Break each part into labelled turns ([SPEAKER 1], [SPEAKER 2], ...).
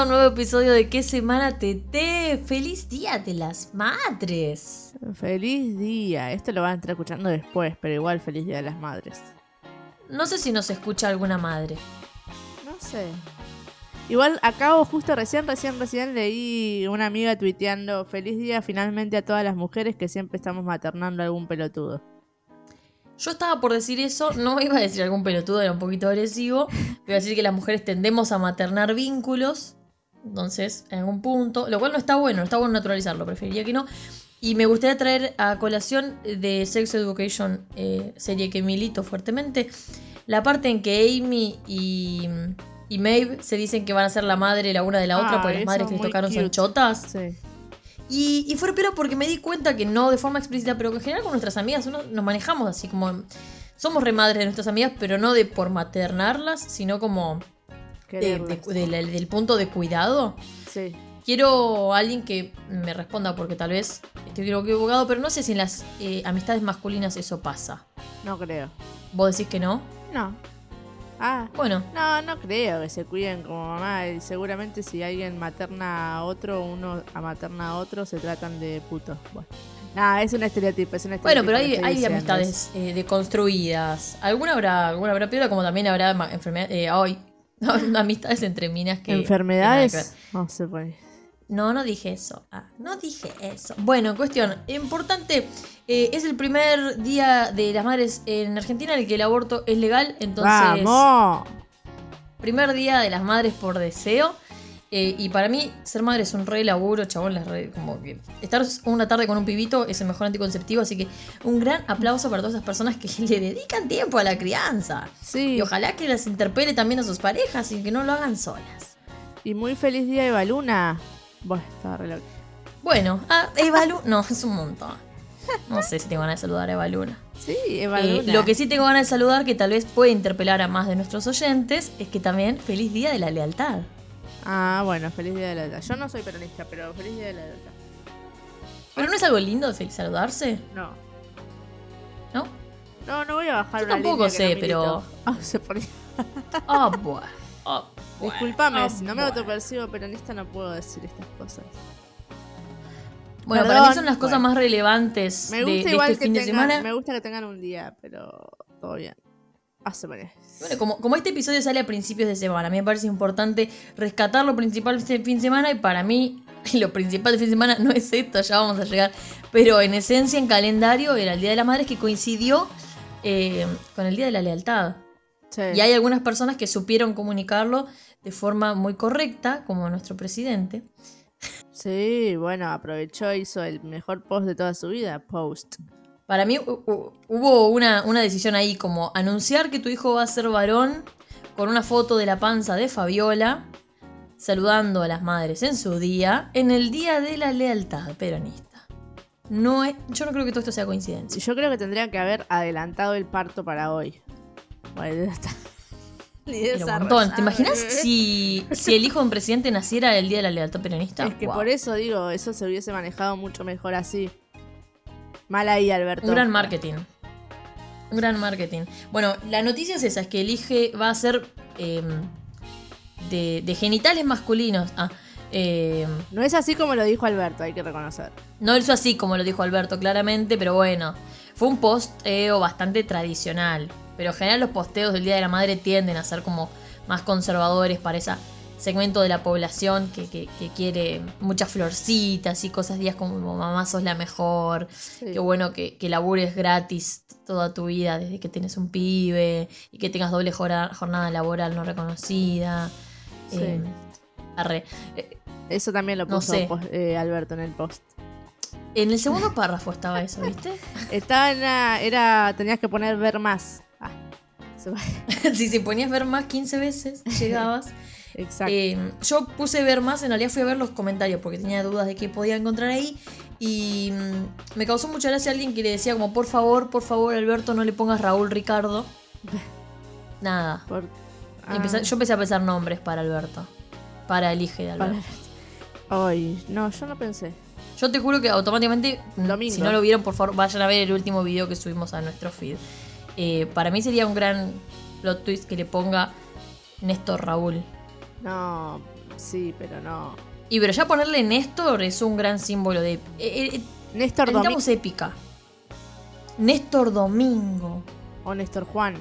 [SPEAKER 1] a un nuevo episodio de ¿Qué semana TT? ¡Feliz Día de las Madres!
[SPEAKER 2] Feliz día. Esto lo van a estar escuchando después, pero igual feliz día de las madres.
[SPEAKER 1] No sé si nos escucha alguna madre.
[SPEAKER 2] No sé. Igual acabo justo recién, recién, recién leí una amiga tuiteando feliz día finalmente a todas las mujeres que siempre estamos maternando a algún pelotudo.
[SPEAKER 1] Yo estaba por decir eso, no iba a decir algún pelotudo, era un poquito agresivo. Iba a decir que las mujeres tendemos a maternar vínculos. Entonces, en algún punto, lo cual no está bueno, no está bueno naturalizarlo, preferiría que no. Y me gustaría traer a colación de Sex Education, eh, serie que milito fuertemente, la parte en que Amy y, y Maeve se dicen que van a ser la madre la una de la otra,
[SPEAKER 2] Ah,
[SPEAKER 1] porque las madres que les tocaron son
[SPEAKER 2] cute.
[SPEAKER 1] chotas.
[SPEAKER 2] Sí.
[SPEAKER 1] Y, y fue pero porque me di cuenta que no de forma explícita, pero que en general con nuestras amigas uno, nos manejamos así como. Somos remadres de nuestras amigas, pero no de por maternarlas, sino como de- de-
[SPEAKER 2] Quererlas.
[SPEAKER 1] de la- del punto de cuidado.
[SPEAKER 2] Sí.
[SPEAKER 1] Quiero a alguien que me responda, porque tal vez estoy equivocado, pero no sé si en las eh, amistades masculinas eso pasa.
[SPEAKER 2] No creo.
[SPEAKER 1] ¿Vos decís que no?
[SPEAKER 2] No. Ah,
[SPEAKER 1] Bueno,
[SPEAKER 2] no, no creo que se cuiden como mamá. Seguramente si alguien materna a otro, uno a materna a otro, se tratan de putos. Bueno. Nada, es un estereotipo, es un
[SPEAKER 1] bueno,
[SPEAKER 2] estereotipo.
[SPEAKER 1] pero
[SPEAKER 2] que
[SPEAKER 1] hay, hay
[SPEAKER 2] diciendo,
[SPEAKER 1] amistades eh, deconstruidas. Alguna habrá, alguna habrá piola, como también habrá ma- enfermedad- eh, amistades entre minas que.
[SPEAKER 2] ¿Enfermedades? No se puede.
[SPEAKER 1] No, no dije eso. Ah, no dije eso. Bueno, cuestión importante. eh, es el primer día de las madres en Argentina en el que el aborto es legal. Entonces,
[SPEAKER 2] ¡Vamos!
[SPEAKER 1] primer día de las madres por deseo. Eh, y para mí, ser madre es un re laburo, chabón. las re- como que estar una tarde con un pibito es el mejor anticonceptivo. Así que un gran aplauso para todas esas personas que le dedican tiempo a la crianza.
[SPEAKER 2] Sí,
[SPEAKER 1] Y ojalá que las interpele también a sus parejas y que no lo hagan solas.
[SPEAKER 2] y muy feliz día Eva Luna. Bueno, estaba re loca.
[SPEAKER 1] Bueno, ah, Eva Lu- No, es un montón. No sé si tengo ganas de saludar a Eva Luna.
[SPEAKER 2] Sí, Eva
[SPEAKER 1] Eh,
[SPEAKER 2] Luna.
[SPEAKER 1] lo que sí tengo ganas de saludar, que tal vez puede interpelar a más de nuestros oyentes, es que también feliz día de la lealtad.
[SPEAKER 2] Ah, bueno, feliz día de la lealtad. Yo no soy peronista, pero feliz día de la lealtad.
[SPEAKER 1] Pero no es algo lindo saludarse,
[SPEAKER 2] No.
[SPEAKER 1] ¿no?
[SPEAKER 2] No, no voy a bajar
[SPEAKER 1] Yo
[SPEAKER 2] una
[SPEAKER 1] tampoco
[SPEAKER 2] línea que
[SPEAKER 1] sé,
[SPEAKER 2] no
[SPEAKER 1] pero-.
[SPEAKER 2] Ah, se ponía-
[SPEAKER 1] buah. Ah, buah.
[SPEAKER 2] Disculpame,
[SPEAKER 1] Ah,
[SPEAKER 2] si no me autopercibo peronista no puedo decir estas cosas.
[SPEAKER 1] Bueno,
[SPEAKER 2] Perdón,
[SPEAKER 1] para mí son las cosas
[SPEAKER 2] bueno.
[SPEAKER 1] más relevantes
[SPEAKER 2] Me
[SPEAKER 1] de,
[SPEAKER 2] gusta
[SPEAKER 1] de
[SPEAKER 2] igual
[SPEAKER 1] este
[SPEAKER 2] que
[SPEAKER 1] fin de semana.
[SPEAKER 2] me gusta que tengan un día, pero todo bien.
[SPEAKER 1] Bueno, como, como este episodio sale a principios de semana, a mí me parece importante rescatar lo principal de este fin de semana y para mí lo principal del fin de semana no es esto, ya vamos a llegar, pero en esencia en calendario era el Día de las Madres que coincidió eh, con el Día de la Lealtad.
[SPEAKER 2] Sí.
[SPEAKER 1] Y hay algunas personas que supieron comunicarlo de forma muy correcta, como nuestro presidente.
[SPEAKER 2] Sí, bueno, aprovechó, hizo el mejor post de toda su vida, post.
[SPEAKER 1] Para mí hu- hu- hubo una, una decisión ahí como anunciar que tu hijo va a ser varón con una foto de la panza de Fabiola, saludando a las madres en su día, en el día de la lealtad peronista. No es, yo no creo que todo esto sea coincidencia.
[SPEAKER 2] Yo creo que tendrían que haber adelantado el parto para hoy. Bueno, ya está. Ni
[SPEAKER 1] un montón. ¿Te imaginas si, si el hijo de un presidente naciera el día de la lealtad peronista?
[SPEAKER 2] Es que por eso digo, eso se hubiese manejado mucho mejor así. Mal ahí, Alberto.
[SPEAKER 1] Un gran marketing. Un gran marketing. Bueno, la noticia es esa, es que elige, va a ser eh, de, de genitales masculinos. Ah, eh,
[SPEAKER 2] No es así como lo dijo Alberto, hay que reconocer.
[SPEAKER 1] no hizo así como lo dijo Alberto claramente, pero bueno, fue un posteo bastante tradicional. Pero en general los posteos del Día de la Madre tienden a ser como más conservadores para ese segmento de la población que, que- que quiere muchas florcitas y cosas días como mamá sos la mejor.
[SPEAKER 2] Sí.
[SPEAKER 1] Qué bueno que, que labures gratis toda tu vida desde que tienes un pibe y que tengas doble jornada laboral no reconocida.
[SPEAKER 2] Sí.
[SPEAKER 1] Eh, arre. Eh,
[SPEAKER 2] Eso también lo
[SPEAKER 1] No
[SPEAKER 2] puso
[SPEAKER 1] sé.
[SPEAKER 2] eh, Alberto en el post.
[SPEAKER 1] en el segundo párrafo estaba eso, ¿viste?
[SPEAKER 2] Estaba en la- era, tenías que poner ver más. Ah, se va.
[SPEAKER 1] si se ponías ver más 15 veces, llegabas.
[SPEAKER 2] Exacto.
[SPEAKER 1] Eh, yo puse ver más, en realidad fui a ver los comentarios porque tenía dudas de qué podía encontrar ahí. Y mm, me causó mucha gracia alguien que le decía como, por favor, por favor, Alberto, no le pongas Raúl Ricardo. Nada.
[SPEAKER 2] Por-
[SPEAKER 1] Y empecé-
[SPEAKER 2] ah,
[SPEAKER 1] yo empecé a pensar nombres para Alberto. Para el hijo de
[SPEAKER 2] para-
[SPEAKER 1] Alberto.
[SPEAKER 2] Ay, no, yo no pensé.
[SPEAKER 1] Yo te juro que automáticamente, mm,
[SPEAKER 2] Domingo.
[SPEAKER 1] si no lo vieron, por favor, vayan a ver el último video que subimos a nuestro feed. Eh, para mí sería un gran plot twist que le ponga Néstor Raúl.
[SPEAKER 2] No, Sí, pero no.
[SPEAKER 1] Y pero ya ponerle Néstor es un gran símbolo de. eh, eh,
[SPEAKER 2] Néstor Domingo
[SPEAKER 1] épica. Néstor Domingo.
[SPEAKER 2] o Néstor Juan.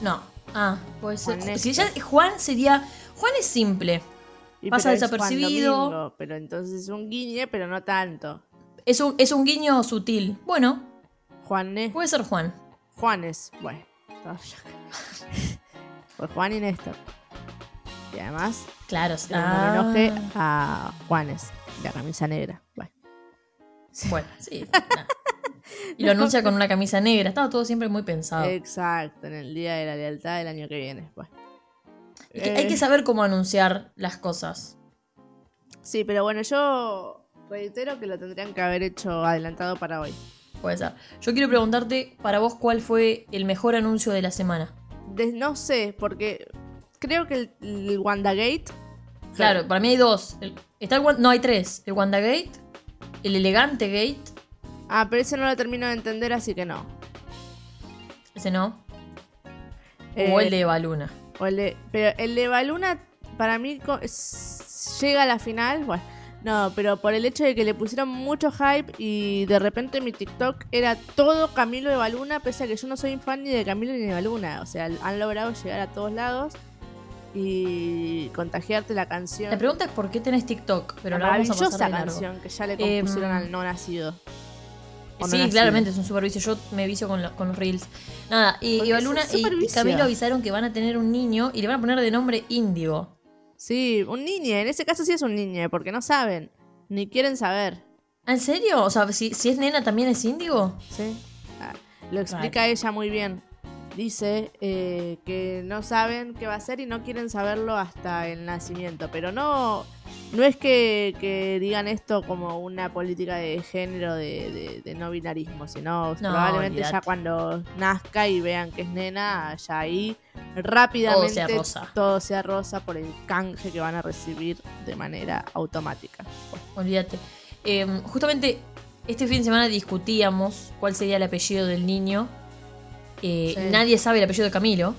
[SPEAKER 1] No. Ah, puede ser.
[SPEAKER 2] Juan
[SPEAKER 1] Si ya Juan sería. Juan es simple.
[SPEAKER 2] Y
[SPEAKER 1] Pasa
[SPEAKER 2] pero es Juan
[SPEAKER 1] desapercibido.
[SPEAKER 2] Domingo, pero entonces es un guiñe, pero no tanto.
[SPEAKER 1] Es un, es un guiño sutil. Bueno,
[SPEAKER 2] Juan Néstor.
[SPEAKER 1] puede ser Juan.
[SPEAKER 2] Juanes. Bueno. Pues Juan y Néstor. Y además,
[SPEAKER 1] Claro.
[SPEAKER 2] un
[SPEAKER 1] ah.
[SPEAKER 2] homenaje a Juanes, la camisa negra. Bueno.
[SPEAKER 1] Bueno, sí. nah. Y lo anuncia con una camisa negra. Estaba todo siempre muy pensado.
[SPEAKER 2] Exacto, en el Día de la Lealtad del año que viene. Bueno.
[SPEAKER 1] Es que Hay
[SPEAKER 2] Eh,
[SPEAKER 1] que saber cómo anunciar las cosas.
[SPEAKER 2] Sí, pero bueno, yo reitero que lo tendrían que haber hecho adelantado para hoy.
[SPEAKER 1] Puede ser. Yo quiero preguntarte, para vos, ¿cuál fue el mejor anuncio de la semana?
[SPEAKER 2] De- no sé, porque creo que el, el WandaGate.
[SPEAKER 1] Claro, para mí hay dos. El- está el, no, hay tres. El WandaGate, el Elegante Gate,
[SPEAKER 2] Ah, pero ese no lo termino de entender, así que no.
[SPEAKER 1] ese no.
[SPEAKER 2] Eh,
[SPEAKER 1] o el de Eva Luna.
[SPEAKER 2] o el de- pero el de Baluna, para mí, es- llega a la final. Bueno, no, pero por el hecho de que le pusieron mucho hype y de repente mi TikTok era todo Camilo de Baluna, pese a que yo no soy fan ni de Camilo ni de Baluna. O sea, han logrado llegar a todos lados y contagiarte la canción.
[SPEAKER 1] La pregunta es por qué tenés TikTok, pero
[SPEAKER 2] la
[SPEAKER 1] la vamos a pasar de largo.
[SPEAKER 2] canción que ya le
[SPEAKER 1] Em,
[SPEAKER 2] compusieron al no nacido. O
[SPEAKER 1] Sí, claramente es un super vicio. Yo me vicio con, lo- con los reels. Nada, y
[SPEAKER 2] Porque
[SPEAKER 1] Eva
[SPEAKER 2] es un
[SPEAKER 1] Luna y. Camilo avisaron que van a tener un niño y le van a poner de nombre Índigo.
[SPEAKER 2] Sí, un niño. En ese caso sí es un niño, porque no saben. Ni quieren saber.
[SPEAKER 1] ¿Ah, ¿En serio? O sea, si, si es nena también es Índigo.
[SPEAKER 2] ¿Sí? Ah, lo explica ella muy bien. Dice eh, que no saben qué va a ser y no quieren saberlo hasta el nacimiento. Pero no, no es que, que digan esto como una política de género de, de- de no binarismo, sino probablemente ya cuando nazca y vean que es nena, ya ahí rápidamente
[SPEAKER 1] Todo sea rosa.
[SPEAKER 2] todo sea rosa por el canje que van a recibir de manera automática.
[SPEAKER 1] Olvídate. Eh, justamente este fin de semana discutíamos cuál sería el apellido del niño. Eh,
[SPEAKER 2] Sí.
[SPEAKER 1] Nadie sabe el apellido de Camilo.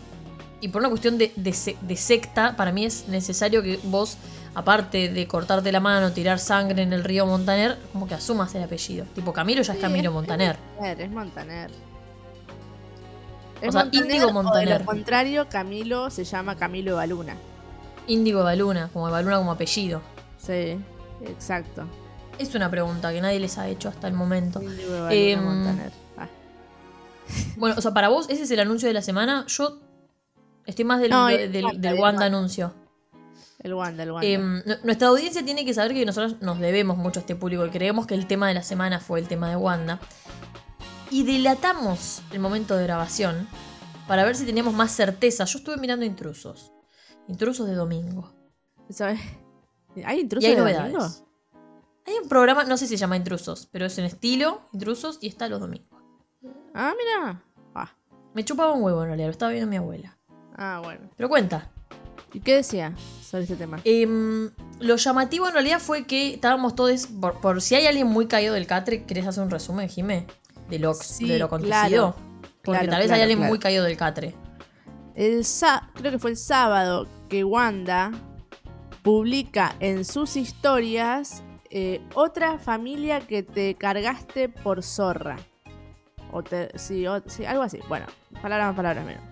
[SPEAKER 1] Y por una cuestión de, de se- de secta, para mí es necesario que vos, aparte de cortarte la mano, tirar sangre en el río Montaner, como que asumas el apellido. Tipo, Camilo ya es
[SPEAKER 2] Sí,
[SPEAKER 1] Camilo
[SPEAKER 2] es-
[SPEAKER 1] Montaner.
[SPEAKER 2] Montaner, es Montaner.
[SPEAKER 1] O sea, Índigo
[SPEAKER 2] o de
[SPEAKER 1] Montaner.
[SPEAKER 2] lo contrario, Camilo se llama Camilo Evaluna.
[SPEAKER 1] Índigo Baluna, como Baluna como apellido.
[SPEAKER 2] Sí, exacto.
[SPEAKER 1] Es una pregunta que nadie les ha hecho hasta el momento.
[SPEAKER 2] Índigo Evaluna
[SPEAKER 1] Em,
[SPEAKER 2] Montaner.
[SPEAKER 1] Bueno, o sea, para vos, ese es el anuncio de la semana. Yo estoy más del,
[SPEAKER 2] No,
[SPEAKER 1] del,
[SPEAKER 2] el
[SPEAKER 1] del,
[SPEAKER 2] Wanda,
[SPEAKER 1] del anuncio.
[SPEAKER 2] El Wanda, el Wanda.
[SPEAKER 1] Nu- nuestra audiencia tiene que saber que nosotros nos debemos mucho a este público y creemos que el tema de la semana fue el tema de Wanda. Y dilatamos el momento de grabación para ver si teníamos más certeza. Yo estuve mirando intrusos. Intrusos de domingo.
[SPEAKER 2] ¿Sabes? ¿Hay
[SPEAKER 1] Y
[SPEAKER 2] intrusos
[SPEAKER 1] hay
[SPEAKER 2] de
[SPEAKER 1] novedades.
[SPEAKER 2] domingo?
[SPEAKER 1] Hay un programa, no sé si se llama Intrusos, pero es en estilo Intrusos y está los domingos.
[SPEAKER 2] Ah, mira.
[SPEAKER 1] Me chupaba un huevo en realidad, lo estaba viendo mi abuela.
[SPEAKER 2] ah, bueno.
[SPEAKER 1] Pero cuenta.
[SPEAKER 2] ¿Y qué decía sobre este tema?
[SPEAKER 1] Em, lo llamativo en realidad fue que estábamos todos. Por, por si hay alguien muy caído del catre, ¿querés hacer un resumen, Jimé? De lo,
[SPEAKER 2] Sí,
[SPEAKER 1] de lo acontecido.
[SPEAKER 2] claro.
[SPEAKER 1] Porque
[SPEAKER 2] Claro,
[SPEAKER 1] tal vez
[SPEAKER 2] claro,
[SPEAKER 1] hay alguien muy caído del catre.
[SPEAKER 2] El creo que fue el sábado que Wanda publica en sus historias eh, otra familia que te cargaste por zorra. O algo así. Bueno, palabras más, palabras menos.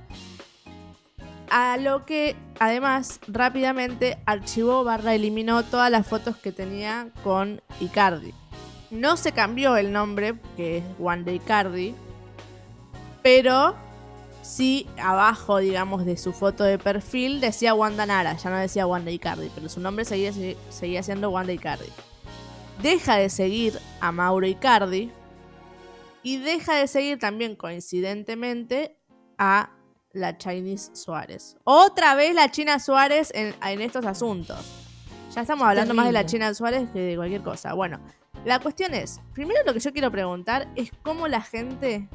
[SPEAKER 2] A lo que además rápidamente archivó barra eliminó todas las fotos que tenía con Icardi. No se cambió el nombre, que es Wanda Icardi, pero sí abajo, digamos, de su foto de perfil decía Wanda Nara, ya no decía Wanda Icardi, pero su nombre seguía, seguía siendo Wanda Icardi. Deja de seguir a Mauro Icardi y deja de seguir también coincidentemente a la Chinese Suárez. Otra vez la China Suárez en, en estos asuntos. Ya estamos hablando más de la. China Suárez que de cualquier cosa. Bueno, la cuestión es, primero lo que yo quiero preguntar es cómo la gente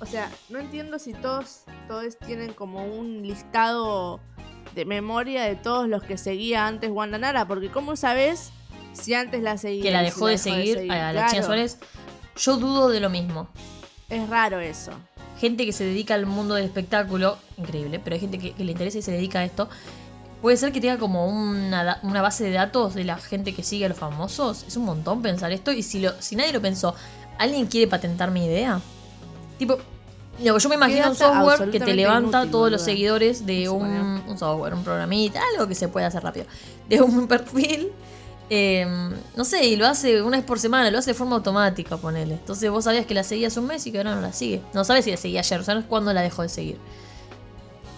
[SPEAKER 2] o sea, no entiendo si todos, todos tienen como un listado de memoria de todos los que seguía antes Wanda Nara, porque ¿cómo sabes si antes la seguía?
[SPEAKER 1] Que la dejó
[SPEAKER 2] si
[SPEAKER 1] de seguir a la China Suárez. Yo dudo de lo mismo.
[SPEAKER 2] Es raro eso.
[SPEAKER 1] Gente que se dedica al mundo del espectáculo, increíble, pero hay gente que, que le interesa y se dedica a esto. Puede ser que tenga como una, una base de datos de la gente que sigue a los famosos. Es un montón pensar esto. Y si, lo, si nadie lo pensó, ¿alguien quiere patentar mi idea? Tipo, no, yo me imagino un software que te levanta
[SPEAKER 2] inútil,
[SPEAKER 1] todos los seguidores de un, un software, un programita, algo que se pueda hacer rápido. De un perfil. Eh, no sé, y lo hace una vez por semana, lo hace de forma automática, ponele. Entonces vos sabías que la seguías un mes y que ahora no la sigue. No sabes si la seguía ayer, sabes cuándo la dejó de seguir.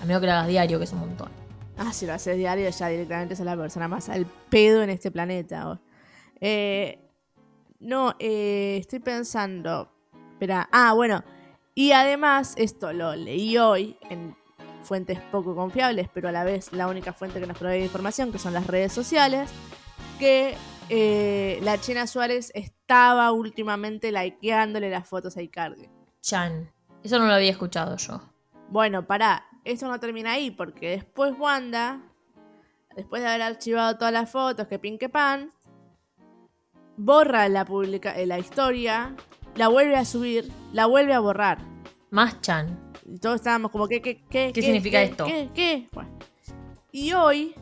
[SPEAKER 1] A menos que la hagas diario, que es un montón.
[SPEAKER 2] Ah, si lo haces diario, ya directamente sos la persona más al pedo en este planeta. Eh, no, eh, estoy pensando. Espera. Ah, bueno. Y además, esto lo leí hoy en fuentes poco confiables, pero a la vez la única fuente que nos provee información, que son las redes sociales, que eh, la China Suárez estaba últimamente likeándole las fotos a Icardi.
[SPEAKER 1] Chan. Eso no lo había escuchado yo.
[SPEAKER 2] Bueno, pará, esto no termina ahí, porque después Wanda, después de haber archivado todas las fotos, que pin que pan, borra la, publica eh, la historia, la vuelve a subir, la vuelve a borrar.
[SPEAKER 1] Más Chan.
[SPEAKER 2] Y todos estábamos como, ¿qué, qué, qué?
[SPEAKER 1] ¿Qué significa
[SPEAKER 2] qué,
[SPEAKER 1] esto?
[SPEAKER 2] ¿Qué? ¿Qué? Bueno. Y hoy,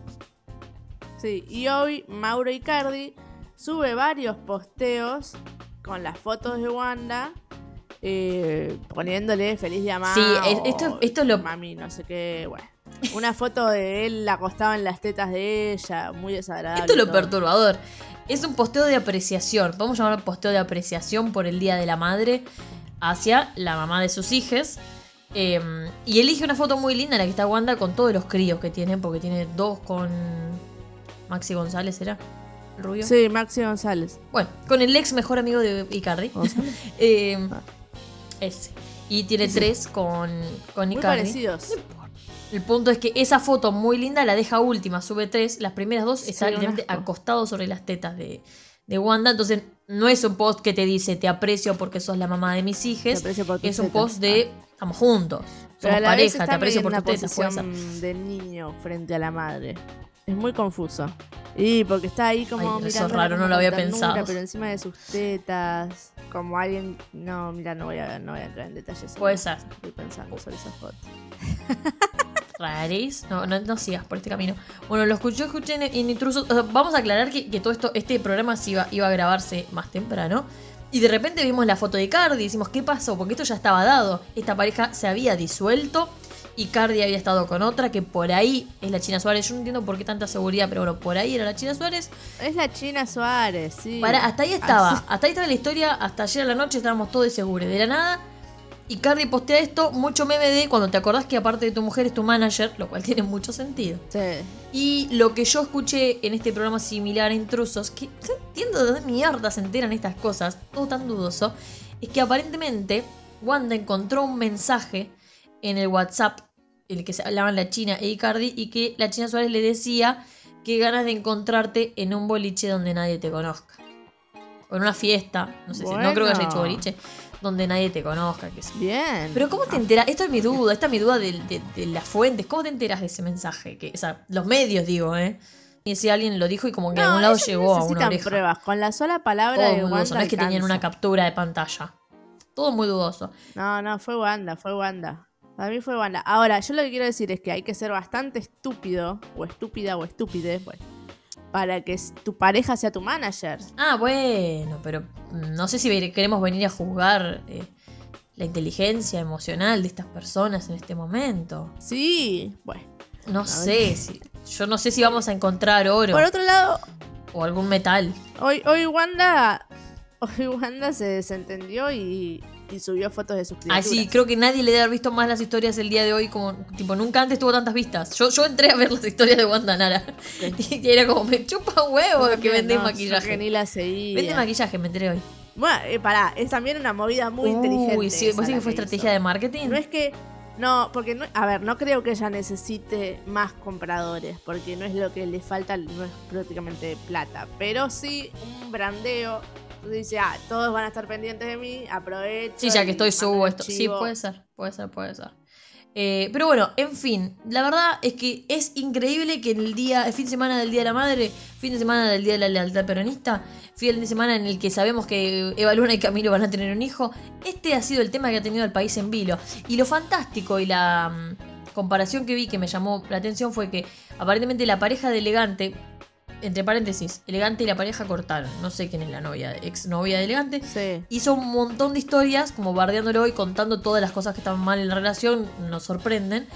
[SPEAKER 2] sí, y hoy Mauro Icardi sube varios posteos con las fotos de Wanda. eh, poniéndole feliz llamada.
[SPEAKER 1] Sí, es- esto- esto es lo-
[SPEAKER 2] Mami, no sé qué, bueno. Una foto de él acostado en las tetas de ella, muy desagradable.
[SPEAKER 1] Esto es lo perturbador. Es un posteo de apreciación. Podemos llamarlo posteo de apreciación por el Día de la Madre hacia la mamá de sus hijas. Eh, y elige una foto muy linda en la que está Wanda con todos los críos que tiene, porque tiene dos con Maxi González, ¿era? ¿El rubio?
[SPEAKER 2] Sí, Maxi González.
[SPEAKER 1] Bueno, con el ex mejor amigo de Icardi. Eh,
[SPEAKER 2] Ah.
[SPEAKER 1] ese. Y tiene tres con, con
[SPEAKER 2] Muy
[SPEAKER 1] Icardi.
[SPEAKER 2] parecidos.
[SPEAKER 1] El punto es que esa foto muy linda la deja última, sube tres. Las primeras dos
[SPEAKER 2] Sí,
[SPEAKER 1] están acostados sobre las tetas de, de Wanda. Entonces, no es un post que te dice te aprecio porque sos la mamá de mis
[SPEAKER 2] Te
[SPEAKER 1] hijas. Es un post de estamos juntos. Somos pareja, te aprecio por ser.
[SPEAKER 2] posición de niño frente a la madre. Es muy confuso. Y porque está ahí como
[SPEAKER 1] Ay, eso raro, no lo había pensado.
[SPEAKER 2] pero encima de sus tetas, como alguien, no, mira, no voy a, no voy a entrar en detalles.
[SPEAKER 1] Puede ser.
[SPEAKER 2] Estoy pensando sobre esa foto.
[SPEAKER 1] Raris. No, no, no sigas por este camino. Bueno, lo escuché, escuché en, en Intrusos. O sea, vamos a aclarar que, que todo esto, este programa se iba, iba a grabarse más temprano. Y de repente vimos la foto de Cardi y decimos, ¿qué pasó? Porque esto ya estaba dado. Esta pareja se había disuelto y Cardi había estado con otra que por ahí es la China Suárez. Yo no entiendo por qué tanta seguridad, pero bueno, por ahí era la China Suárez.
[SPEAKER 2] Es la China Suárez, sí.
[SPEAKER 1] Para, hasta ahí estaba.
[SPEAKER 2] Así-
[SPEAKER 1] Hasta ahí estaba la historia. Hasta ayer a la noche estábamos todos seguros. De la nada. Y Cardi postea esto, mucho meme de cuando te acordás que aparte de tu mujer es tu manager, lo cual tiene mucho sentido.
[SPEAKER 2] Sí.
[SPEAKER 1] Y lo que yo escuché en este programa similar a Intrusos, que no entiendo de dónde mierda se enteran estas cosas, todo tan dudoso, es que aparentemente Wanda encontró un mensaje en el WhatsApp en el que se hablaban la China e Icardi y que la China Suárez le decía que ganas de encontrarte en un boliche donde nadie te conozca. O en una fiesta, no sé si, no creo que haya hecho boliche, donde nadie te conozca, que.
[SPEAKER 2] Bien.
[SPEAKER 1] Pero ¿cómo te enteras? Esto es mi duda, esta es mi duda de, de- de las fuentes. ¿Cómo te enteras de ese mensaje? Que, o sea, los medios, digo, ¿eh? Y si alguien lo dijo y como que a algún lado llegó a una oreja.
[SPEAKER 2] pruebas. Con la sola palabra
[SPEAKER 1] Todo
[SPEAKER 2] de
[SPEAKER 1] muy
[SPEAKER 2] Wanda
[SPEAKER 1] dudoso. No es que tenían una captura de pantalla. Todo muy dudoso.
[SPEAKER 2] No, no, fue Wanda, fue Wanda. Para mí fue Wanda. Ahora, yo lo que quiero decir es que hay que ser bastante estúpido, o estúpida, o estúpide, bueno, para que tu pareja sea tu manager.
[SPEAKER 1] Ah, bueno, pero mm, no sé si queremos venir a juzgar eh, la inteligencia emocional de estas personas en este momento.
[SPEAKER 2] Sí, bueno.
[SPEAKER 1] No sé, si, yo no sé si vamos a encontrar oro
[SPEAKER 2] Por otro lado,
[SPEAKER 1] o algún metal.
[SPEAKER 2] hoy, hoy Wanda. Hoy Wanda se desentendió y, y subió fotos de sus
[SPEAKER 1] Ah,
[SPEAKER 2] criaturas.
[SPEAKER 1] sí, creo que nadie le debe haber visto más las historias el día de hoy como, tipo, nunca antes tuvo tantas vistas. Yo, yo entré a ver las historias de Wanda Nara y era como, me chupa huevo que vende
[SPEAKER 2] no, yo que
[SPEAKER 1] maquillaje.
[SPEAKER 2] ni la seguía.
[SPEAKER 1] Vende maquillaje, me enteré hoy.
[SPEAKER 2] Bueno, eh, pará, es también una movida muy inteligente.
[SPEAKER 1] Uy, sí, ¿vos
[SPEAKER 2] la
[SPEAKER 1] que fue estrategia de marketing?
[SPEAKER 2] No es que. No, porque no. A ver, no creo que ella necesite más compradores. Porque no es lo que le falta, no es prácticamente plata. Pero sí un brandeo. Dice, ah, todos van a estar pendientes de mí, aprovecho.
[SPEAKER 1] Sí, ya que estoy subo esto. Sí, puede ser, puede ser, puede ser. Eh, pero bueno, en fin, la verdad es que es increíble que en el día, el fin de semana del Día de la Madre, fin de semana del Día de la Lealtad Peronista, fin de semana en el que sabemos que Eva Luna y Camilo van a tener un hijo, este ha sido el tema que ha tenido el país en vilo. Y lo fantástico y la, mm, comparación que vi que me llamó la atención fue que aparentemente la pareja de Elegante, entre paréntesis, Elegante y la pareja cortaron. No sé quién es la novia, ex novia de Elegante.
[SPEAKER 2] Sí.
[SPEAKER 1] Hizo un montón de historias, como bardeándolo y contando todas las cosas que estaban mal en la relación, nos sorprenden.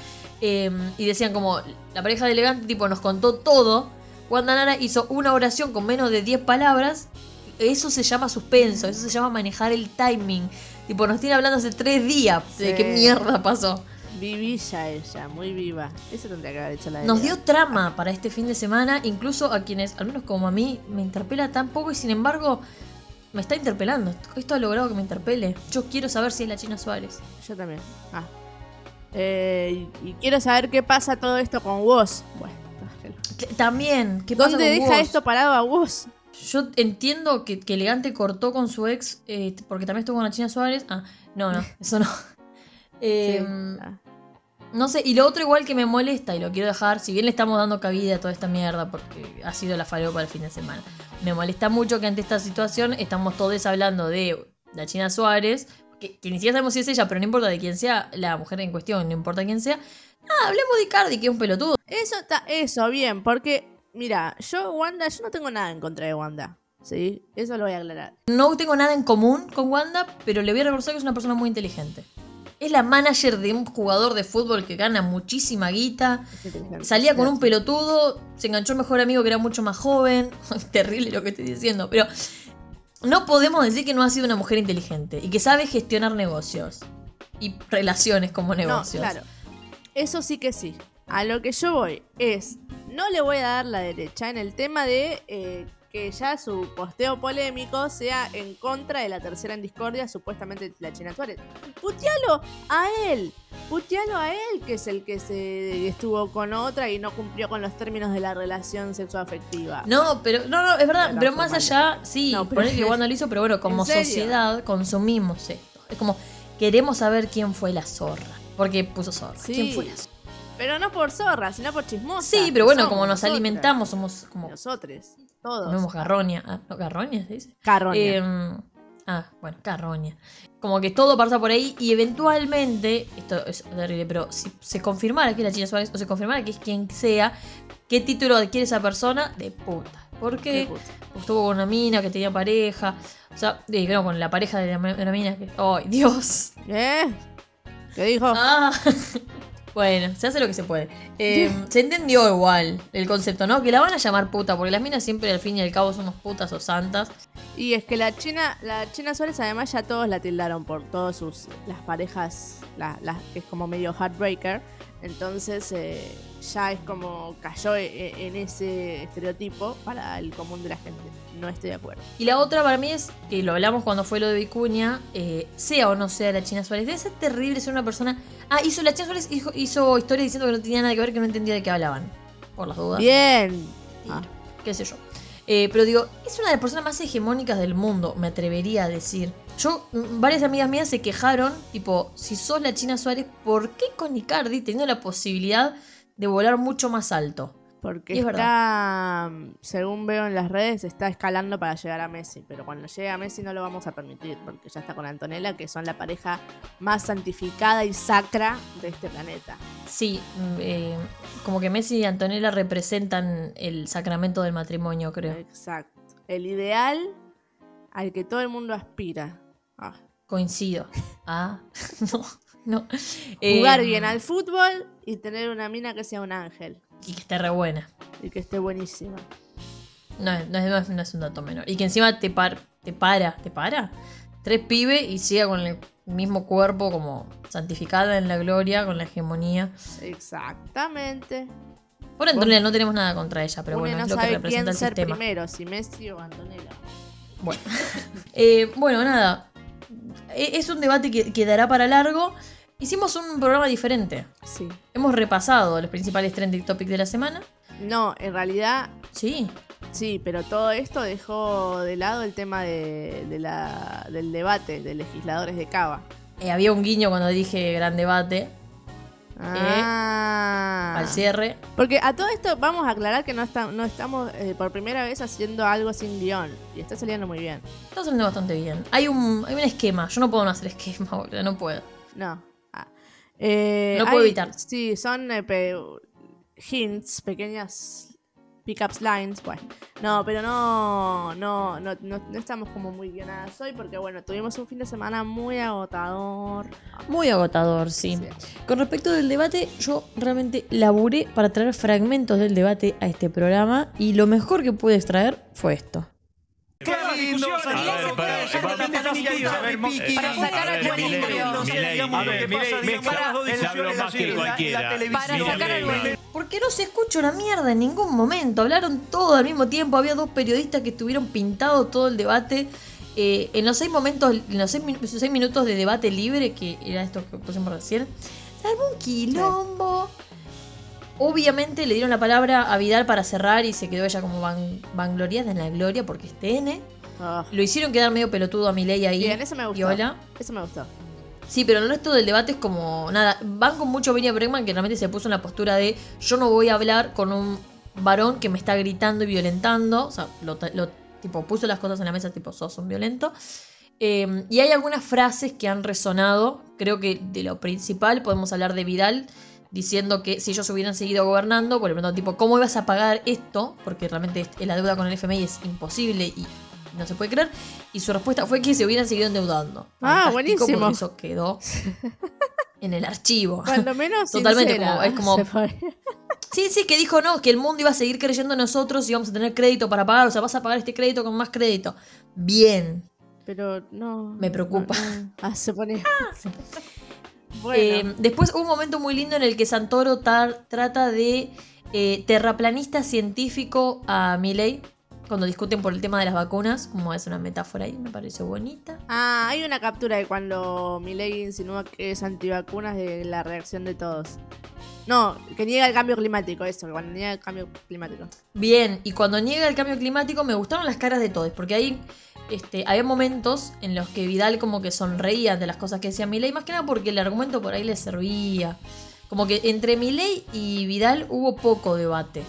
[SPEAKER 1] Eh, y decían como, la pareja de Elegante, tipo, nos contó todo. Wanda Nara hizo una oración con menos de 10 palabras. Eso se llama suspenso, eso se llama manejar el timing. Tipo, nos tiene hablando hace tres días de qué mierda pasó.
[SPEAKER 2] Vivilla ella, muy viva. Eso tendría que haber hecho la de
[SPEAKER 1] Nos dio trama para este fin de semana, incluso a quienes, al menos como a mí, me interpela tan poco y sin embargo me está interpelando. Esto ha logrado que me interpele. Yo quiero saber si es la China Suárez.
[SPEAKER 2] Yo también. Ah. Eh, y, y quiero saber qué pasa todo esto con vos. Bueno,
[SPEAKER 1] También, ¿qué pasa
[SPEAKER 2] ¿dónde
[SPEAKER 1] con
[SPEAKER 2] deja
[SPEAKER 1] vos?
[SPEAKER 2] esto parado a vos?
[SPEAKER 1] Yo entiendo que, que Elegante cortó con su ex, eh, porque también estuvo con la China Suárez. Ah, no, no, eso no. Eh,
[SPEAKER 2] Sí. Ah.
[SPEAKER 1] No sé, y lo otro igual que me molesta y lo quiero dejar, si bien le estamos dando cabida a toda esta mierda porque ha sido la falopa el fin de semana, me molesta mucho que ante esta situación estamos todos hablando de la China Suárez, que, que ni siquiera sabemos si es ella, pero no importa de quién sea la mujer en cuestión, no importa quién sea. Ah, hablemos de Cardi, que es un pelotudo.
[SPEAKER 2] Eso está, eso, bien, porque, mira, yo, Wanda, yo no tengo nada en contra de Wanda. ¿Sí? Eso lo voy a aclarar.
[SPEAKER 1] No tengo nada en común con Wanda, pero le voy a reconocer que es una persona muy inteligente. Es la manager de un jugador de fútbol que gana muchísima guita. Salía con un pelotudo, se enganchó el mejor amigo que era mucho más joven. Terrible lo que estoy diciendo, pero no podemos decir que no ha sido una mujer inteligente y que sabe gestionar negocios y relaciones como
[SPEAKER 2] No,
[SPEAKER 1] negocios.
[SPEAKER 2] claro. Eso sí que sí. A lo que yo voy es, no le voy a dar la derecha en el tema de eh, que ya su posteo polémico sea en contra de la tercera en discordia, supuestamente la China Suárez. Putealo a él, putealo a él, que es el que se estuvo con otra y no cumplió con los términos de la relación sexoafectiva.
[SPEAKER 1] No, pero no, no, es verdad, pero más allá, sí,
[SPEAKER 2] No, pero-
[SPEAKER 1] que Wanda lo hizo, pero bueno, como sociedad consumimos esto. Es como, queremos saber quién fue la zorra. Porque puso zorra.
[SPEAKER 2] Sí.
[SPEAKER 1] ¿Quién fue la zorra?
[SPEAKER 2] Pero no por zorra, sino por chismosa.
[SPEAKER 1] Sí, pero bueno,
[SPEAKER 2] Somos
[SPEAKER 1] como nos
[SPEAKER 2] nosotras.
[SPEAKER 1] alimentamos, somos como.
[SPEAKER 2] Nosotros, todos.
[SPEAKER 1] Comemos garroña. Ah, ¿no, ¿Garroña se dice?
[SPEAKER 2] Carroña.
[SPEAKER 1] Eh, ah, bueno, carroña. Como que todo pasa por ahí y eventualmente, esto es terrible, pero si se confirmara que es la China Suárez o se confirmara que es quien sea, ¿qué título adquiere esa persona? De puta. ¿Por
[SPEAKER 2] Qué
[SPEAKER 1] qué?
[SPEAKER 2] puta.
[SPEAKER 1] Estuvo con una mina que tenía pareja. O sea, eh, creo con la pareja de la, de la mina que. ¡Ay, Dios!
[SPEAKER 2] ¿Eh? ¿Qué dijo?
[SPEAKER 1] Ah. Bueno, se hace lo que se puede. Eh, se entendió igual el concepto, ¿no? Que la van a llamar puta, porque las minas siempre al fin y al cabo somos putas o santas.
[SPEAKER 2] Y es que la China, la China Suárez además ya todos la tildaron por todas sus las parejas, la- las que es como medio heartbreaker. Entonces eh, ya es como cayó e- e- en ese estereotipo para el común de la gente. No estoy de acuerdo.
[SPEAKER 1] Y la otra para mí es, que lo hablamos cuando fue lo de Vicuña, eh, sea o no sea la China Suárez, debe ser terrible ser una persona... Ah, hizo la China Suárez, hizo, hizo historias diciendo que no tenía nada que ver, que no entendía de qué hablaban. Por las dudas.
[SPEAKER 2] Bien. Ah.
[SPEAKER 1] qué sé yo. Eh, pero digo, es una de las personas más hegemónicas del mundo, me atrevería a decir. Yo, mm, varias amigas mías se quejaron, tipo, si sos la China Suárez, ¿por qué con Icardi teniendo la posibilidad de volar mucho más alto?
[SPEAKER 2] Porque
[SPEAKER 1] Y es
[SPEAKER 2] está, mm, según veo en las redes, está escalando para llegar a Messi. Pero cuando llegue a Messi no lo vamos a permitir, porque ya está con Antonella, que son la pareja más santificada y sacra de este planeta.
[SPEAKER 1] Sí, mm, eh, como que Messi y Antonella representan el sacramento del matrimonio, creo.
[SPEAKER 2] Exacto. El ideal al que todo el mundo aspira. Ah.
[SPEAKER 1] Coincido. Ah, no, no.
[SPEAKER 2] Jugar
[SPEAKER 1] Eh,
[SPEAKER 2] bien al fútbol y tener una mina que sea un ángel.
[SPEAKER 1] Y que esté re buena.
[SPEAKER 2] Y que esté buenísima.
[SPEAKER 1] No, no es, no es- un dato menor. Y que encima te, par- te para, ¿te para? Tres pibes y siga con el mismo cuerpo como santificada en la gloria, con la hegemonía.
[SPEAKER 2] Exactamente.
[SPEAKER 1] Por Antonella no tenemos nada contra ella, pero bueno,
[SPEAKER 2] no
[SPEAKER 1] es lo que representa
[SPEAKER 2] quién
[SPEAKER 1] el
[SPEAKER 2] ser
[SPEAKER 1] sistema.
[SPEAKER 2] primero, si Messi o Antonella.
[SPEAKER 1] Bueno, Eh, bueno nada. E- Es un debate que, que dará para largo. Hicimos un programa diferente.
[SPEAKER 2] Sí.
[SPEAKER 1] Hemos repasado los principales trending topics de la semana.
[SPEAKER 2] No, en realidad
[SPEAKER 1] Sí.
[SPEAKER 2] Sí, pero todo esto dejó de lado el tema de, de la, del debate de legisladores de Cava.
[SPEAKER 1] Eh, había un guiño cuando dije gran debate
[SPEAKER 2] Ah.
[SPEAKER 1] al cierre.
[SPEAKER 2] Porque a todo esto vamos a aclarar que no, está- no estamos eh, por primera vez haciendo algo sin guion. Y está saliendo muy bien.
[SPEAKER 1] Está saliendo bastante bien. Hay un, hay un esquema. Yo no puedo no hacer esquema, boludo. No puedo.
[SPEAKER 2] No. Eh,
[SPEAKER 1] No puedo
[SPEAKER 2] hay-
[SPEAKER 1] evitar.
[SPEAKER 2] Sí, son eh, pe- hints, pequeñas pickups lines. Bueno, no, pero no, no, no, no, no estamos como muy guionadas hoy porque, bueno, tuvimos un fin de semana muy agotador.
[SPEAKER 1] Muy agotador, sí.
[SPEAKER 2] Sí.
[SPEAKER 1] Con respecto del debate, yo realmente laburé para traer fragmentos del debate a este programa y lo mejor que pude extraer fue esto.
[SPEAKER 3] Ver, para- sacar a equilibrio.
[SPEAKER 4] A ver, Milei, mezcla, él hablo más que cualquiera.
[SPEAKER 3] Para sacar al.
[SPEAKER 1] Porque no se escucha una mierda en ningún momento. Hablaron todo al mismo tiempo. Había dos periodistas que estuvieron pintados todo el debate. Eh, en los seis momentos, en los seis, minutos de debate libre, que era esto que pusimos recién, se armó un quilombo. Obviamente le dieron la palabra a Vidal para cerrar y se quedó ella como van, vangloriada en la gloria porque es TN.
[SPEAKER 2] Ah,
[SPEAKER 1] Lo hicieron quedar medio pelotudo a Milei ahí.
[SPEAKER 2] Bien, eso me gustó.
[SPEAKER 1] Viola.
[SPEAKER 2] Eso me gustó.
[SPEAKER 1] Sí, pero el resto del debate es como nada. Van con mucho Benny Bregman que realmente se puso en la postura de yo no voy a hablar con un varón que me está gritando y violentando. O sea, lo, lo- tipo puso las cosas en la mesa tipo sos un violento. Eh, y hay algunas frases que han resonado. Creo que de lo principal podemos hablar de Vidal diciendo que si ellos hubieran seguido gobernando, por ejemplo, tipo, ¿cómo ibas a pagar esto? Porque realmente la deuda con el FMI es imposible y no se puede creer. Y su respuesta fue que se hubieran seguido endeudando.
[SPEAKER 2] Ah,
[SPEAKER 1] Fantástico,
[SPEAKER 2] buenísimo.
[SPEAKER 1] eso quedó en el archivo.
[SPEAKER 2] Cuando menos
[SPEAKER 1] Totalmente,
[SPEAKER 2] sincera,
[SPEAKER 1] como- es como-. Sí, sí, que dijo no, que el mundo iba a seguir creyendo en nosotros y íbamos a tener crédito para pagar. O sea, vas a pagar este crédito con más crédito. Bien.
[SPEAKER 2] Pero no.
[SPEAKER 1] Me preocupa.
[SPEAKER 2] no, no. Ah, se pone. bueno.
[SPEAKER 1] Eh, después hubo un momento muy lindo en el que Santoro tar- trata de eh, terraplanista científico a Milei cuando discuten por el tema de las vacunas, como es una metáfora ahí, me pareció bonita.
[SPEAKER 2] Ah, hay una captura de cuando Milei insinúa que es antivacunas de la reacción de todos. No, que niega el cambio climático, eso, que cuando niega el cambio climático.
[SPEAKER 1] Bien, y cuando niega el cambio climático me gustaron las caras de todos, porque ahí este, había momentos en los que Vidal como que sonreía de las cosas que decía Milei, más que nada porque el argumento por ahí le servía. Como que entre Milei y Vidal hubo poco debate.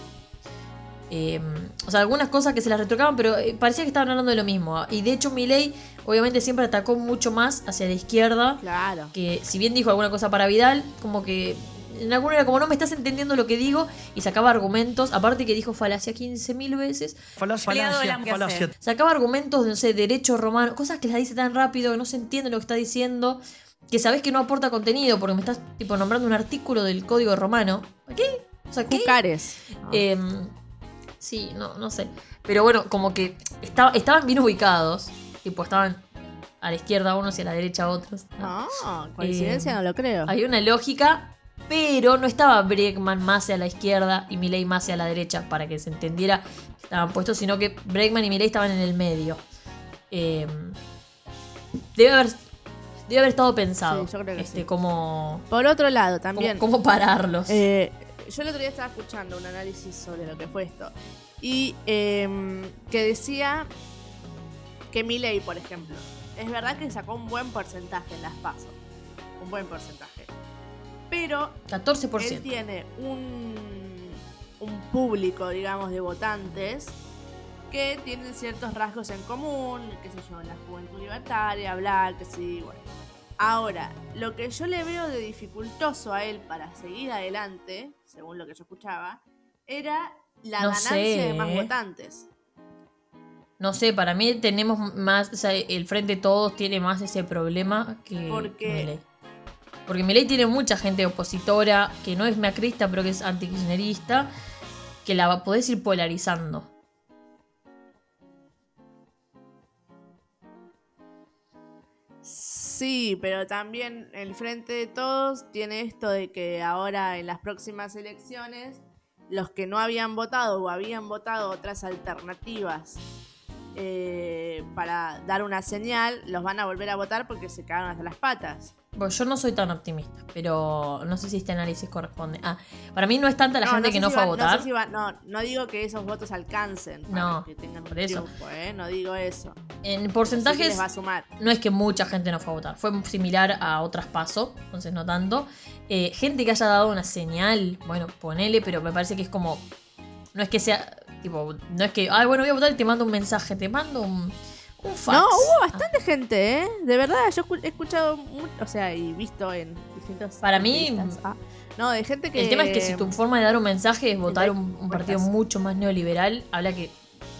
[SPEAKER 1] Eh, o sea, algunas cosas que se las retocaban, pero eh, parecía que estaban hablando de lo mismo. Y de hecho Milei obviamente siempre atacó mucho más hacia la izquierda
[SPEAKER 2] Claro.
[SPEAKER 1] que si bien dijo alguna cosa para Vidal, como que en alguno era como no me estás entendiendo lo que digo y sacaba argumentos, aparte que dijo falacia 15.000 veces,
[SPEAKER 4] Falacia, falacia, falacia.
[SPEAKER 1] sacaba argumentos de, no sé, derecho romano, cosas que las dice tan rápido que no se entiende lo que está diciendo, que sabes que no aporta contenido porque me estás tipo nombrando un artículo del código romano. ¿Qué? O sea, ¿qué?
[SPEAKER 2] Cucares.
[SPEAKER 1] Em, sí, no, no sé. Pero bueno, como que estaba, estaban bien ubicados. Tipo, estaban a la izquierda unos y a la derecha otros.
[SPEAKER 2] No, coincidencia
[SPEAKER 1] Eh,
[SPEAKER 2] no lo creo.
[SPEAKER 1] Hay una lógica, pero no estaba Bregman más hacia la izquierda y Milei más hacia la derecha para que se entendiera que estaban puestos, sino que Bregman y Milei estaban en el medio. Eh, debe haber debe haber estado pensado
[SPEAKER 2] Sí, yo creo que
[SPEAKER 1] este,
[SPEAKER 2] sí.
[SPEAKER 1] cómo,
[SPEAKER 2] Por otro lado, también.
[SPEAKER 1] cómo pararlos.
[SPEAKER 2] Eh, yo el otro día estaba escuchando un análisis sobre lo que fue esto. Y em, que decía que Milei, por ejemplo, es verdad que sacó un buen porcentaje en las pasos. Un buen porcentaje. Pero él
[SPEAKER 1] 14%.
[SPEAKER 2] tiene un, un público, digamos, de votantes que tienen ciertos rasgos en común, qué sé yo, la juventud libertaria, bla, que sí, bueno. Ahora, lo que yo le veo de dificultoso a él para seguir adelante, según lo que yo escuchaba, era la
[SPEAKER 1] No
[SPEAKER 2] ganancia
[SPEAKER 1] sé,
[SPEAKER 2] de más
[SPEAKER 1] eh.
[SPEAKER 2] votantes.
[SPEAKER 1] No sé, para mí tenemos más, o sea, el Frente Todos tiene más ese problema que
[SPEAKER 2] Porque-
[SPEAKER 1] Milei. Porque Milei tiene mucha gente opositora que no es macrista, pero que es antikirchnerista, que la podés ir polarizando.
[SPEAKER 2] Sí, pero también el Frente de Todos tiene esto de que ahora en las próximas elecciones los que no habían votado o habían votado otras alternativas eh, para dar una señal, los van a volver a votar porque se cagaron hasta las patas.
[SPEAKER 1] Bueno, yo no soy tan optimista, pero no sé si este análisis corresponde. Ah, para mí no es tanta la gente
[SPEAKER 2] sé
[SPEAKER 1] que no
[SPEAKER 2] si
[SPEAKER 1] fue a votar.
[SPEAKER 2] sé si va- no, no digo que esos votos alcancen para
[SPEAKER 1] No,
[SPEAKER 2] que tengan un
[SPEAKER 1] por eso.
[SPEAKER 2] triunfo, ¿eh? no digo eso.
[SPEAKER 1] En porcentajes
[SPEAKER 2] les va a sumar.
[SPEAKER 1] no es que mucha gente no fue a votar, fue similar a otras pasos, entonces no tanto. Eh, gente que haya dado una señal, bueno, ponele, pero me parece que es como. No es que sea. Tipo, no es que. Ay, bueno, voy a votar y te mando un mensaje, te mando un. Un fax.
[SPEAKER 2] No, hubo bastante gente, ¿eh? De verdad, yo he escuchado, o sea, y visto en distintos
[SPEAKER 1] Para mí,
[SPEAKER 2] activistas. Ah, no, de gente que.
[SPEAKER 1] El tema es que si tu forma de dar un mensaje es votar un, partido mucho más neoliberal, habla que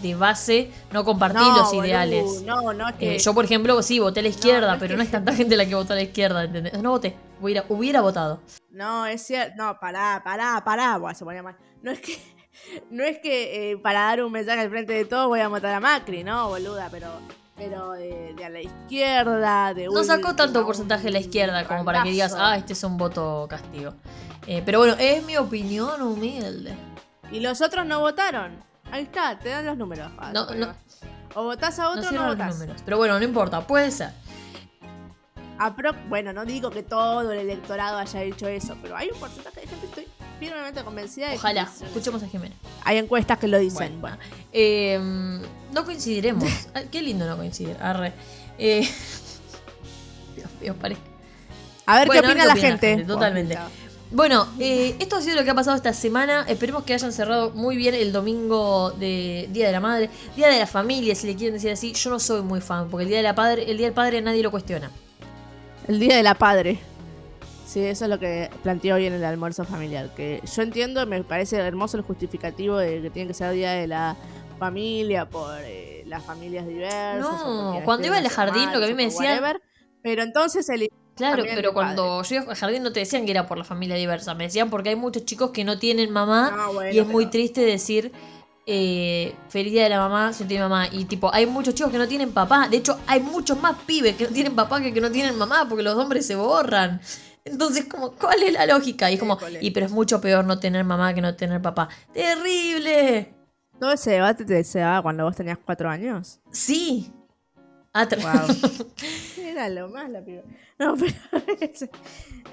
[SPEAKER 1] de base no compartís
[SPEAKER 2] No,
[SPEAKER 1] los
[SPEAKER 2] boludo,
[SPEAKER 1] ideales.
[SPEAKER 2] No, no, que.
[SPEAKER 1] Eh, yo, por ejemplo, sí, voté a la izquierda,
[SPEAKER 2] no
[SPEAKER 1] pero no es tanta gente la que votó a la izquierda, ¿entendés? No voté, hubiera, hubiera votado.
[SPEAKER 2] No, es cierto. No, pará, pará, pará. Buah, se ponía mal. No es que. No es que eh, para dar un mensaje al frente de todos voy a matar a Macri, ¿no, boluda? Pero. Pero de, de a la izquierda, de
[SPEAKER 1] No sacó tanto porcentaje de la izquierda como para que digas, ah, este es un voto castigo. Eh, pero bueno, es mi opinión humilde.
[SPEAKER 2] Y los otros no votaron. Ahí está, te dan los números. Ah,
[SPEAKER 1] No, no.
[SPEAKER 2] O votás a
[SPEAKER 1] No
[SPEAKER 2] otro o no,
[SPEAKER 1] cierran los
[SPEAKER 2] votás.
[SPEAKER 1] números. Pero bueno, no importa, puede ser.
[SPEAKER 2] Apro- bueno, no digo que todo el electorado haya dicho eso, pero hay un porcentaje de gente, estoy firmemente convencida de
[SPEAKER 1] Ojalá, escuchemos a Jimena.
[SPEAKER 2] Hay encuestas que lo dicen. Bueno,
[SPEAKER 1] Eh, no coincidiremos. Ah, Qué lindo no coincidir. Arre. Eh, Dios mío, parece.
[SPEAKER 2] A ver
[SPEAKER 1] Bueno,
[SPEAKER 2] qué
[SPEAKER 1] ver
[SPEAKER 2] opina
[SPEAKER 1] qué
[SPEAKER 2] la
[SPEAKER 1] opina la
[SPEAKER 2] gente.
[SPEAKER 1] gente, totalmente. Bueno, eh, esto ha sido lo que ha pasado esta semana. Esperemos que hayan cerrado muy bien el domingo de Día de la Madre, Día de la Familia, si le quieren decir así. Yo no soy muy fan, porque el Día de la Padre, el Día del Padre nadie lo cuestiona.
[SPEAKER 2] El Día de la Padre. Sí, eso es lo que planteó hoy en el almuerzo familiar. Que yo entiendo, me parece hermoso el justificativo de que tiene que ser Día de la Familia por eh, las familias diversas.
[SPEAKER 1] No, cuando iba al jardín, lo que a mí me decían-
[SPEAKER 2] whatever. Pero entonces el
[SPEAKER 1] Claro, pero cuando yo iba al jardín no te decían que era por la familia diversa, me decían porque hay muchos chicos que no tienen mamá
[SPEAKER 2] Ah, bueno,
[SPEAKER 1] y es muy triste decir eh, feliz día de la mamá si no tiene mamá. Y tipo, hay muchos chicos que no tienen papá. De hecho, hay muchos más pibes que no tienen papá que que no tienen mamá porque los hombres se borran. Entonces, como, ¿cuál es la lógica? Y es como,
[SPEAKER 2] École.
[SPEAKER 1] y pero es mucho peor no tener mamá que no tener papá. ¡Terrible!
[SPEAKER 2] todo ese debate te- se daba cuando vos tenías cuatro años.
[SPEAKER 1] Sí. Atra-
[SPEAKER 2] Wow. Era lo más la piba. No, pero.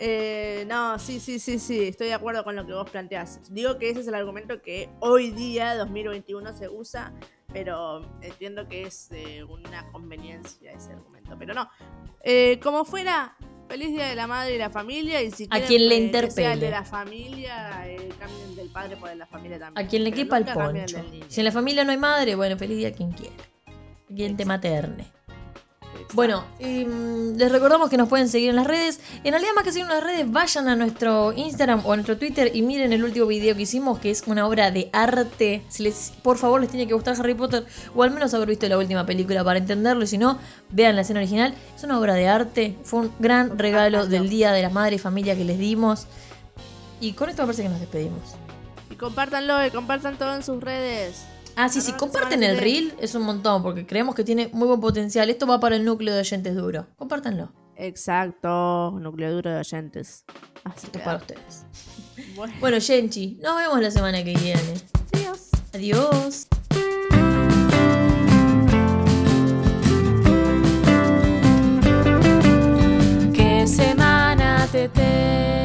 [SPEAKER 2] eh, no, sí, sí, sí, sí. Estoy de acuerdo con lo que vos planteás. Digo que ese es el argumento que hoy día, 2021, se usa. Pero entiendo que es eh, una conveniencia ese argumento. Pero no. Eh, como fuera, feliz día de la madre y la familia. Y si
[SPEAKER 1] A
[SPEAKER 2] quieren,
[SPEAKER 1] quien le
[SPEAKER 2] sea el
[SPEAKER 1] interpele.
[SPEAKER 2] de la familia, eh, cambien del padre por el de la familia también.
[SPEAKER 1] A quien le
[SPEAKER 2] Pero
[SPEAKER 1] quepa el poncho. Si en la familia no hay madre, bueno, feliz día a quien quiera. A quien te materne. Bueno, em, les recordamos que nos pueden seguir en las redes. En realidad, más que seguir en las redes, vayan a nuestro Instagram o a nuestro Twitter y miren el último video que hicimos, que es una obra de arte. Si les, por favor, les tiene que gustar Harry Potter o al menos haber visto la última película para entenderlo. Y si no, vean la escena original. Es una obra de arte. Fue un gran regalo del Día de la Madre y Familia que les dimos. Y con esto me parece que nos despedimos.
[SPEAKER 2] Y compártanlo y compartan todo en sus redes.
[SPEAKER 1] Ah, sí, sí, comparten el reel, es un montón, porque creemos que tiene muy buen potencial. Esto va para el núcleo de oyentes duro. Compártanlo.
[SPEAKER 2] Exacto, núcleo duro de oyentes. Así
[SPEAKER 1] Esto es para ustedes.
[SPEAKER 2] Bueno.
[SPEAKER 1] bueno, Genchi, nos vemos la semana que viene.
[SPEAKER 2] Adiós.
[SPEAKER 1] Adiós. ¿Qué semana te?